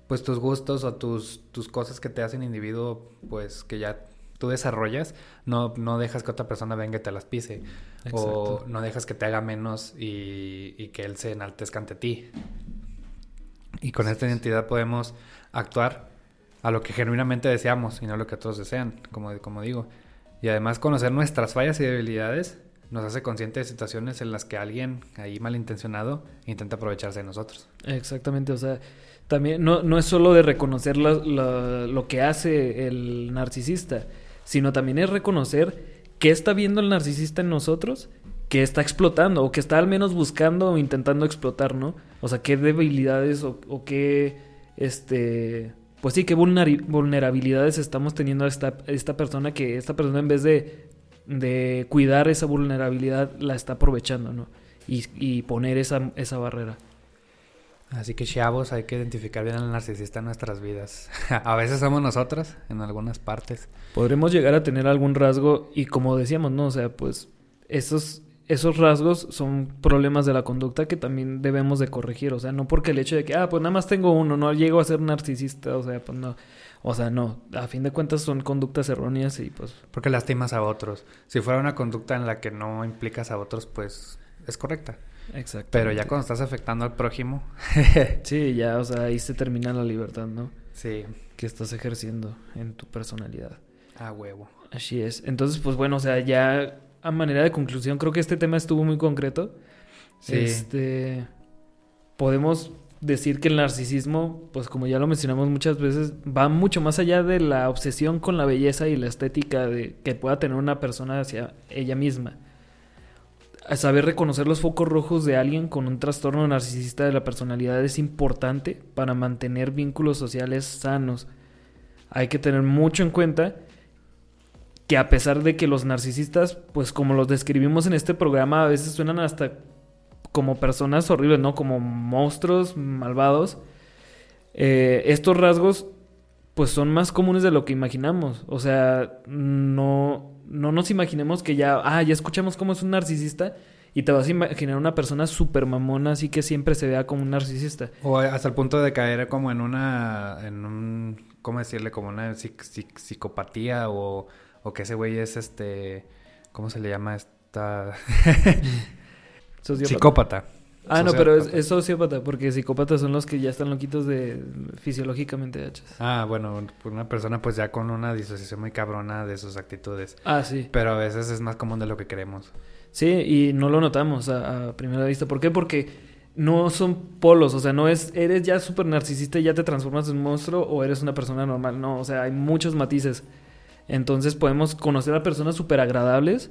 pues tus gustos o tus tus cosas que te hacen individuo, pues que ya tú desarrollas, no, no dejas que otra persona venga y te las pise. O no dejas que te haga menos y, y que él se enaltezca ante ti. Y con esta identidad podemos actuar a lo que genuinamente deseamos y no a lo que todos desean, como, como digo. Y además conocer nuestras fallas y debilidades nos hace conscientes de situaciones en las que alguien ahí malintencionado intenta aprovecharse de nosotros. Exactamente, o sea, también no, no es solo de reconocer lo que hace el narcisista, sino también es reconocer qué está viendo el narcisista en nosotros que está explotando o que está al menos buscando o intentando explotar, ¿no? O sea, qué debilidades o, qué, este, pues sí, qué vulnerabilidades estamos teniendo a esta, esta persona que esta persona en vez de, de cuidar esa vulnerabilidad la está aprovechando, ¿no? Y, y poner esa, esa barrera. Así que chavos, hay que identificar bien al narcisista en nuestras vidas. a veces somos nosotras, en algunas partes. Podremos llegar a tener algún rasgo y como decíamos, ¿no? O sea, pues esos, esos rasgos son problemas de la conducta que también debemos de corregir. O sea, no porque el hecho de que, ah, pues nada más tengo uno, no llego a ser narcisista, o sea, pues no. O sea, no, a fin de cuentas son conductas erróneas y pues... Porque lastimas a otros. Si fuera una conducta en la que no implicas a otros, pues es correcta. Exacto. Pero ya cuando estás afectando al prójimo. sí, ya, o sea, ahí se termina la libertad, ¿no? Sí. Que estás ejerciendo en tu personalidad. A huevo. Así es. Entonces, pues bueno, o sea, ya a manera de conclusión, creo que este tema estuvo muy concreto. Sí. Este. Podemos decir que el narcisismo, pues como ya lo mencionamos muchas veces, va mucho más allá de la obsesión con la belleza y la estética de que pueda tener una persona hacia ella misma saber reconocer los focos rojos de alguien con un trastorno narcisista de la personalidad es importante para mantener vínculos sociales sanos. Hay que tener mucho en cuenta que a pesar de que los narcisistas, pues como los describimos en este programa, a veces suenan hasta como personas horribles, ¿no? Como monstruos malvados. Eh, estos rasgos, pues son más comunes de lo que imaginamos. O sea, no, no nos imaginemos que ya, ah, ya escuchamos cómo es un narcisista y te vas a imaginar una persona súper mamona, así que siempre se vea como un narcisista. O hasta el punto de caer como en una, en un, ¿cómo decirle? Como una psicopatía o, o que ese güey es este, ¿cómo se le llama esta? Psicópata. Ah, no, pero es, sociópata, porque psicópatas son los que ya están loquitos de fisiológicamente hechos. Ah, bueno, una persona pues ya con una disociación muy cabrona de sus actitudes. Ah, sí. Pero a veces es más común de lo que creemos. Sí, y no lo notamos a, primera vista. ¿Por qué? Porque no son polos, o sea, no es, eres ya súper narcisista y ya te transformas en un monstruo o eres una persona normal, no, o sea, hay muchos matices. Entonces podemos conocer a personas súper agradables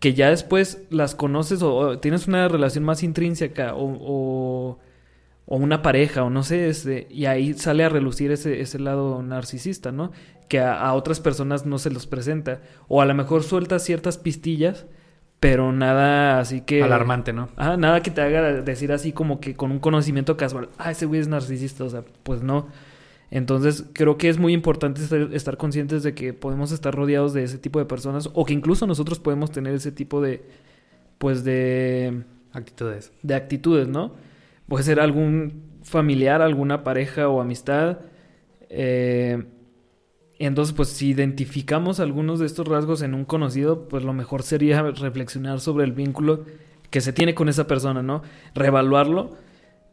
que ya después las conoces o, tienes una relación más intrínseca o, o, una pareja o no sé, este, y ahí sale a relucir ese, ese lado narcisista, ¿no? Que a, otras personas no se los presenta. O a lo mejor suelta ciertas pistillas, pero nada así que... Alarmante, ¿no? Ah, nada que te haga decir así como que con un conocimiento casual, ah, ese güey es narcisista, o sea, pues no. Entonces creo que es muy importante estar, conscientes de que podemos estar rodeados de ese tipo de personas o que incluso nosotros podemos tener ese tipo de, pues de... Actitudes. De actitudes, ¿no? Puede ser algún familiar, alguna pareja o amistad. Eh, entonces, pues si identificamos algunos de estos rasgos en un conocido, pues lo mejor sería reflexionar sobre el vínculo que se tiene con esa persona, ¿no? Reevaluarlo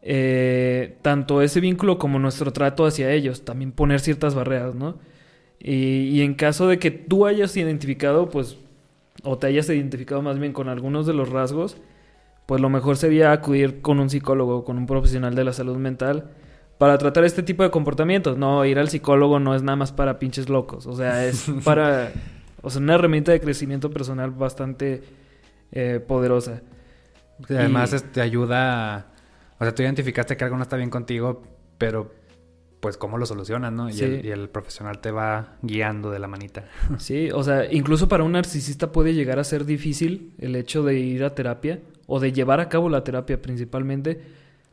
eh, tanto ese vínculo como nuestro trato hacia ellos, también poner ciertas barreras, ¿no? Y, en caso de que tú hayas identificado, pues, o te hayas identificado más bien con algunos de los rasgos, pues lo mejor sería acudir con un psicólogo, con un profesional de la salud mental, para tratar este tipo de comportamientos. No, ir al psicólogo no es nada más para pinches locos, o sea, es para, o sea, una herramienta de crecimiento personal bastante eh, poderosa. Además, y... te ayuda. O sea, tú identificaste que algo no está bien contigo, pero pues cómo lo solucionas, ¿no? Y, el, y, el, profesional te va guiando de la manita. Sí, o sea, incluso para un narcisista puede llegar a ser difícil el hecho de ir a terapia o de llevar a cabo la terapia principalmente,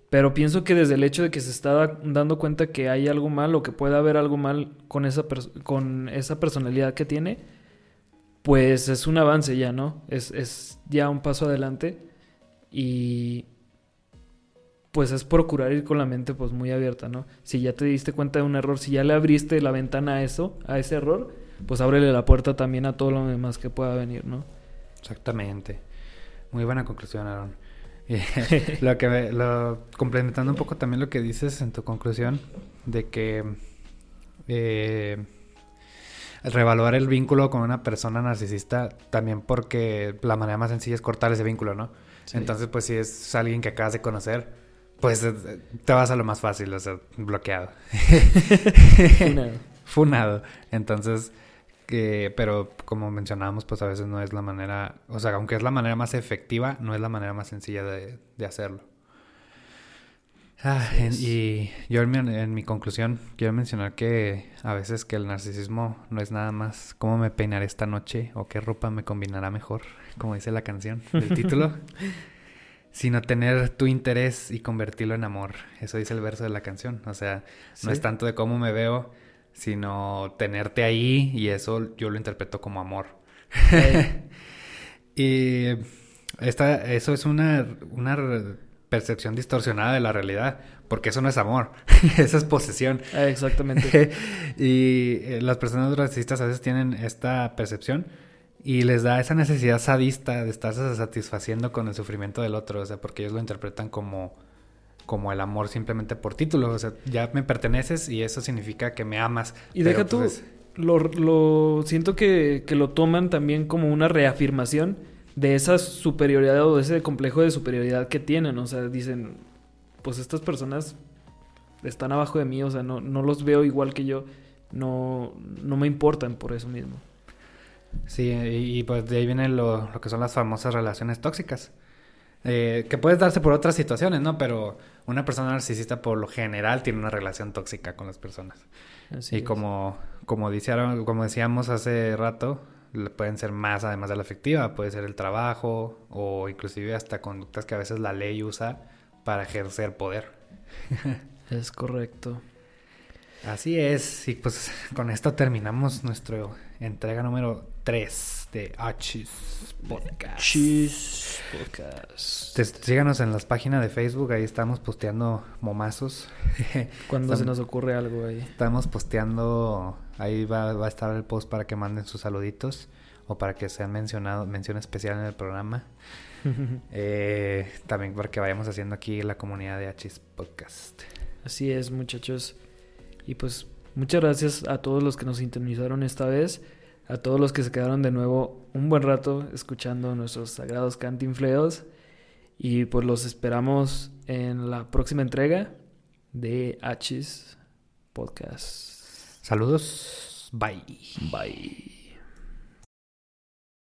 pero pienso que desde el hecho de que se está dando cuenta que hay algo mal o que puede haber algo mal con esa, con esa personalidad que tiene, pues es un avance ya, ¿no? Es, es ya un paso adelante y pues es procurar ir con la mente pues muy abierta, ¿no? Si ya te diste cuenta de un error, si ya le abriste la ventana a eso, a ese error, pues ábrele la puerta también a todo lo demás que pueda venir, ¿no? Exactamente. Muy buena conclusión, Aaron. lo que lo, complementando un poco también lo que dices en tu conclusión de que eh, revaluar el vínculo con una persona narcisista también porque la manera más sencilla es cortar ese vínculo, ¿no? Sí. Entonces, pues si es alguien que acabas de conocer, pues eh, te vas a lo más fácil, o sea, bloqueado. Funado. Funado. Entonces, eh, pero como mencionábamos, pues a veces no es la manera, o sea, aunque es la manera más efectiva, no es la manera más sencilla de, de hacerlo. Ah, en, y yo en mi, en mi, conclusión quiero mencionar que a veces que el narcisismo no es nada más cómo me peinaré esta noche o qué ropa me combinará mejor, como dice la canción del título, sino tener tu interés y convertirlo en amor. Eso dice el verso de la canción. O sea, no es tanto de cómo me veo, sino tenerte ahí y eso yo lo interpreto como amor. y esta, eso es una, una percepción distorsionada de la realidad, porque eso no es amor, eso es posesión. Exactamente. y eh, las personas racistas a veces tienen esta percepción y les da esa necesidad sadista de estarse satisfaciendo con el sufrimiento del otro, o sea, porque ellos lo interpretan como como el amor simplemente por título, o sea, ya me perteneces y eso significa que me amas. Y deja tú, pues, lo, lo, siento que, que lo toman también como una reafirmación de esa superioridad o de ese complejo de superioridad que tienen, o sea, dicen, pues estas personas están abajo de mí, o sea, no, no los veo igual que yo, no, no me importan por eso mismo. Sí, y, y pues de ahí viene lo, lo, que son las famosas relaciones tóxicas. Eh, que puedes darse por otras situaciones, ¿no? Pero una persona narcisista por lo general tiene una relación tóxica con las personas. Así y es. como, como, como decíamos hace rato, pueden ser más además de la afectiva, puede ser el trabajo o inclusive hasta conductas que a veces la ley usa para ejercer poder. es correcto. Así es, y pues con esto terminamos nuestra entrega número 3 de Achis Podcast. Achis Podcast. Te, síganos en las páginas de Facebook, ahí estamos posteando momazos. Cuando estamos, se nos ocurre algo ahí. Estamos posteando, ahí va, va, a estar el post para que manden sus saluditos o para que sean mencionados, mención especial en el programa. eh, también para que vayamos haciendo aquí la comunidad de Achis Podcast. Así es, muchachos. Y pues muchas gracias a todos los que nos sintonizaron esta vez, a todos los que se quedaron de nuevo un buen rato escuchando nuestros sagrados cantinfleos. Y pues los esperamos en la próxima entrega de Hachis Podcast. Saludos. Bye. Bye.